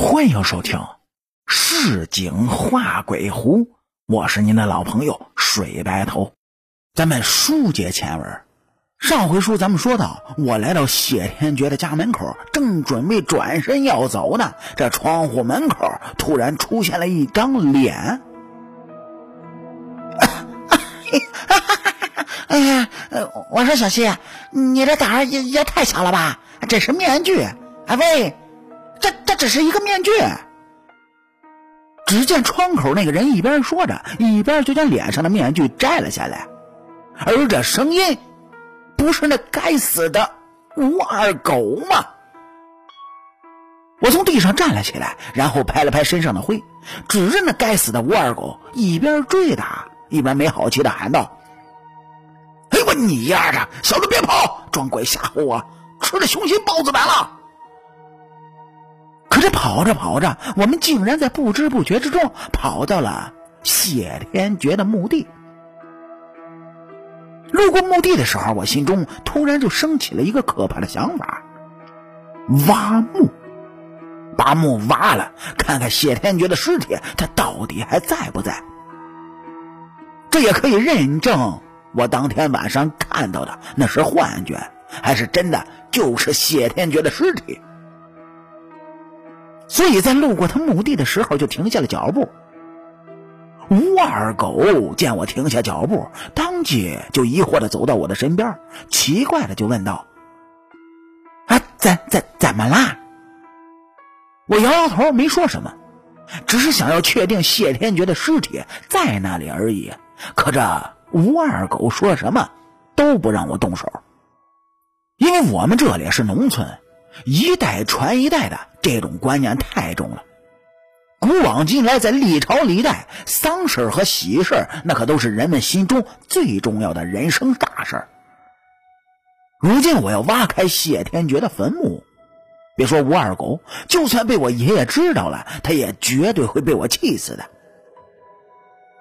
欢迎收听《市井画鬼狐》，我是您的老朋友水白头。咱们书接前文，上回书咱们说到，我来到谢天觉的家门口，正准备转身要走呢，这窗户门口突然出现了一张脸。哎呀，我说小西，你这胆儿也也太小了吧？这是面具，啊喂，这这只是一个面具。只见窗口那个人一边说着，一边就将脸上的面具摘了下来，而这声音，不是那该死的吴二狗吗？我从地上站了起来，然后拍了拍身上的灰，指着那该死的吴二狗，一边追打，一边没好气的喊道：“哎我你丫的，小子别跑，装鬼吓唬我，吃了雄心豹子胆了！”可是跑着跑着，我们竟然在不知不觉之中跑到了谢天觉的墓地。路过墓地的时候，我心中突然就升起了一个可怕的想法：挖墓，把墓挖了，看看谢天觉的尸体，他到底还在不在？这也可以认证我当天晚上看到的那是幻觉，还是真的就是谢天觉的尸体。所以在路过他墓地的时候，就停下了脚步。吴二狗见我停下脚步，当即就疑惑的走到我的身边，奇怪的就问道：“啊，怎怎怎么啦？”我摇摇头，没说什么，只是想要确定谢天觉的尸体在那里而已。可这吴二狗说什么都不让我动手，因为我们这里是农村，一代传一代的。这种观念太重了。古往今来，在历朝历代，丧事和喜事那可都是人们心中最重要的人生大事。如今我要挖开谢天觉的坟墓，别说吴二狗，就算被我爷爷知道了，他也绝对会被我气死的。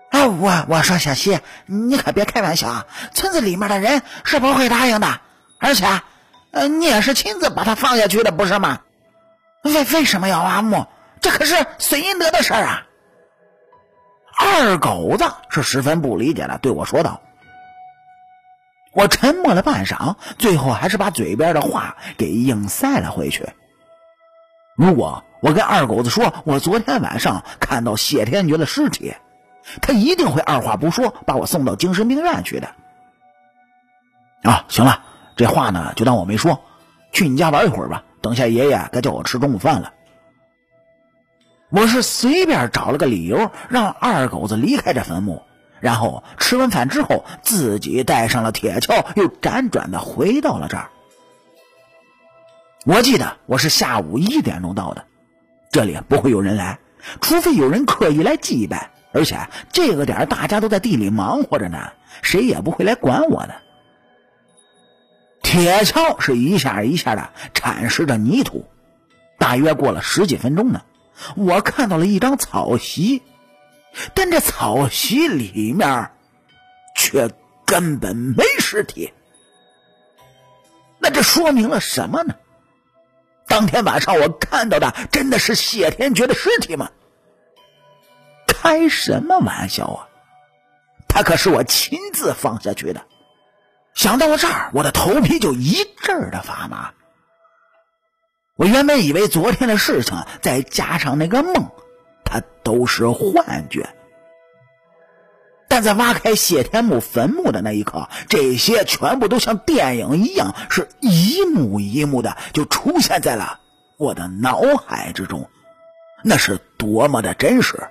哎，我我说小西，你可别开玩笑啊，村子里面的人是不会答应的。而且，你也是亲自把他放下去的，不是吗？为为什么要挖墓？这可是孙银德的事儿啊！二狗子是十分不理解的，对我说道。我沉默了半晌，最后还是把嘴边的话给硬塞了回去。如果我跟二狗子说我昨天晚上看到谢天觉的尸体，他一定会二话不说把我送到精神病院去的。啊，行了，这话呢就当我没说，去你家玩一会儿吧。等下爷爷该叫我吃中午饭了。我是随便找了个理由，让二狗子离开这坟墓，然后吃完饭之后，自己带上了铁锹，又辗转的回到了这儿。我记得我是下午一点钟到的，这里不会有人来，除非有人刻意来祭拜，而且这个点大家都在地里忙活着呢，谁也不会来管我的。铁锹是一下一下的铲蚀着泥土，大约过了十几分钟呢，我看到了一张草席，但这草席里面却根本没尸体。那这说明了什么呢？当天晚上我看到的真的是谢天觉的尸体吗？开什么玩笑啊！他可是我亲自放下去的。想到了这儿，我的头皮就一阵儿的发麻。我原本以为昨天的事情再加上那个梦，它都是幻觉。但在挖开谢天木坟墓的那一刻，这些全部都像电影一样，是一幕一幕的就出现在了我的脑海之中，那是多么的真实。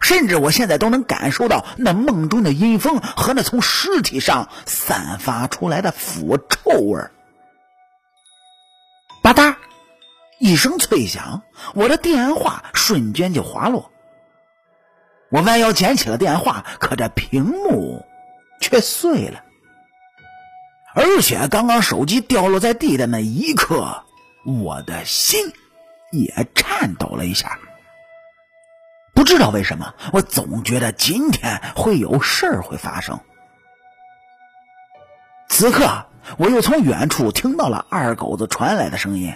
甚至我现在都能感受到那梦中的阴风和那从尸体上散发出来的腐臭味儿。吧嗒，一声脆响，我的电话瞬间就滑落。我弯腰捡起了电话，可这屏幕却碎了。而且刚刚手机掉落在地的那一刻，我的心也颤抖了一下。不知道为什么，我总觉得今天会有事儿会发生。此刻，我又从远处听到了二狗子传来的声音。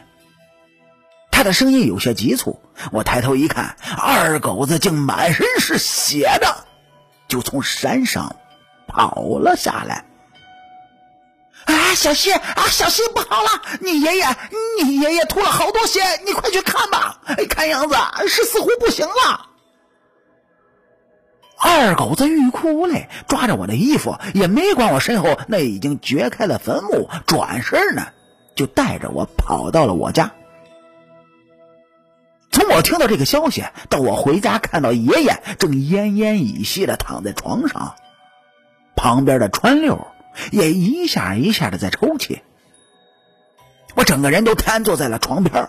他的声音有些急促。我抬头一看，二狗子竟满身是血的，就从山上跑了下来。啊，小西啊，小西不好了！你爷爷，你爷爷吐了好多血，你快去看吧！看样子是似乎不行了。二狗子欲哭无泪，抓着我的衣服，也没管我身后那已经掘开的坟墓，转身呢就带着我跑到了我家。从我听到这个消息到我回家看到爷爷正奄奄一息的躺在床上，旁边的川六。也一下一下的在抽泣，我整个人都瘫坐在了床边。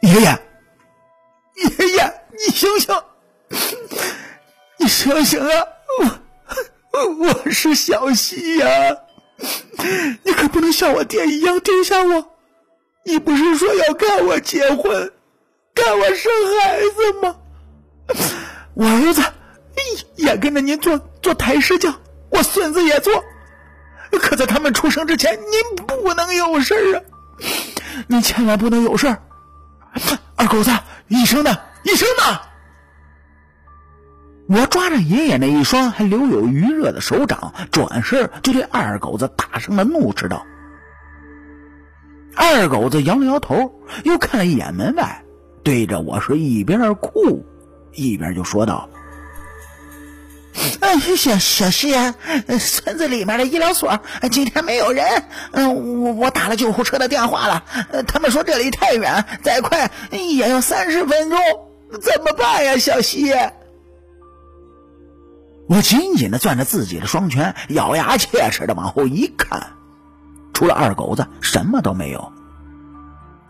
爷爷，爷爷，你醒醒，醒醒啊！我我是小西呀，你可不能像我爹一样丢下我。你不是说要跟我结婚，跟我生孩子吗？我儿子也跟着您做做抬尸匠。我孙子也做，可在他们出生之前，您不能有事啊！您千万不能有事二狗子，医生呢？医生呢？我抓着爷爷那一双还留有余热的手掌，转身就对二狗子大声的怒斥道：“二狗子摇了摇头，又看了一眼门外，对着我是一边哭一边就说道。”哎，小小西啊，村子里面的医疗所今天没有人。嗯，我我打了救护车的电话了，他们说这里太远，再快也要三十分钟，怎么办呀，小西？我紧紧的攥着自己的双拳，咬牙切齿的往后一看，除了二狗子，什么都没有。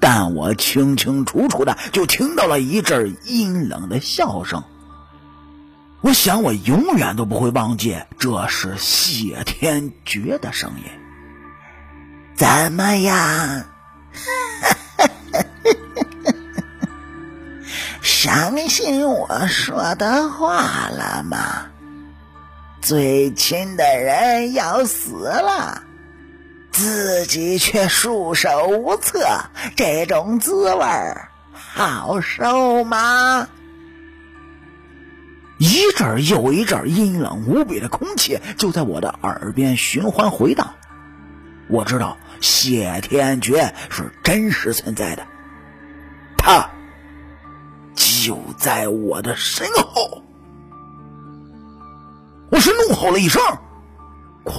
但我清清楚楚的就听到了一阵阴冷的笑声。我想，我永远都不会忘记，这是谢天觉的声音。怎么样？相信我说的话了吗？最亲的人要死了，自己却束手无策，这种滋味好受吗？一阵又一阵阴冷无比的空气就在我的耳边循环回荡。我知道谢天觉是真实存在的，他就在我的身后。我是怒吼了一声：“滚！”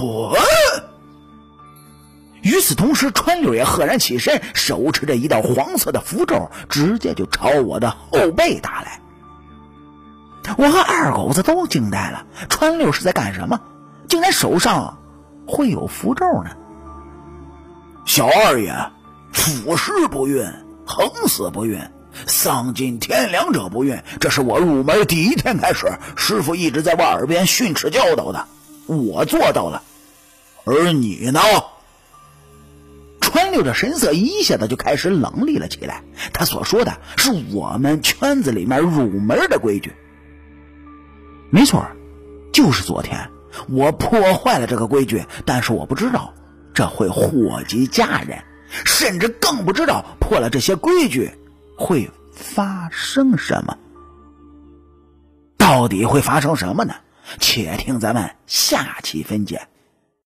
与此同时，川六也赫然起身，手持着一道黄色的符咒，直接就朝我的后背打来。我和二狗子都惊呆了，川六是在干什么？竟然手上会有符咒呢？小二爷，腐蚀不孕，横死不孕，丧尽天良者不孕。这是我入门第一天开始，师傅一直在我耳边训斥教导的，我做到了。而你呢？川六的神色一下子就开始冷厉了起来。他所说的是我们圈子里面入门的规矩。没错，就是昨天我破坏了这个规矩，但是我不知道这会祸及家人，甚至更不知道破了这些规矩会发生什么。到底会发生什么呢？且听咱们下期分解。